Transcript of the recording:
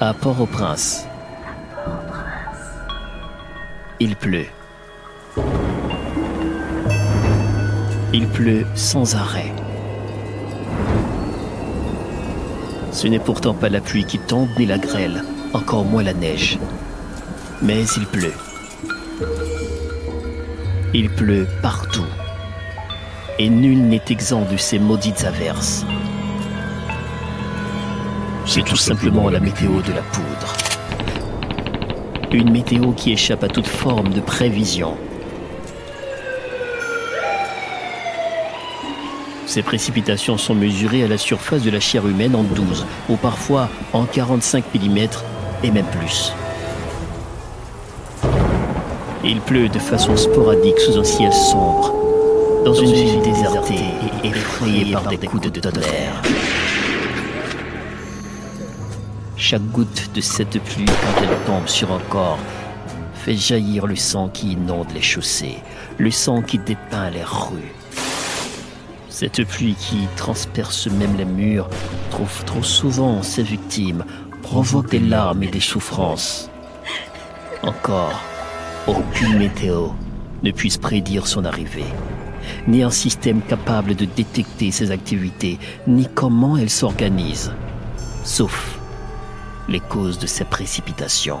À Port-au-Prince. Il pleut. Il pleut sans arrêt. Ce n'est pourtant pas la pluie qui tombe ni la grêle, encore moins la neige. Mais il pleut. Il pleut partout. Et nul n'est exempt de ces maudites averses. C'est tout simplement la météo de la poudre. Une météo qui échappe à toute forme de prévision. Ces précipitations sont mesurées à la surface de la chair humaine en 12 ou parfois en 45 mm et même plus. Il pleut de façon sporadique sous un ciel sombre, dans une ville désertée et effrayée par des coups de tonnerre. Chaque goutte de cette pluie, quand elle tombe sur un corps, fait jaillir le sang qui inonde les chaussées, le sang qui dépeint les rues. Cette pluie qui transperce même les murs trouve trop souvent ses victimes, provoque des larmes et des souffrances. Encore, aucune météo ne puisse prédire son arrivée, ni un système capable de détecter ses activités, ni comment elles s'organisent, sauf les causes de ces précipitations.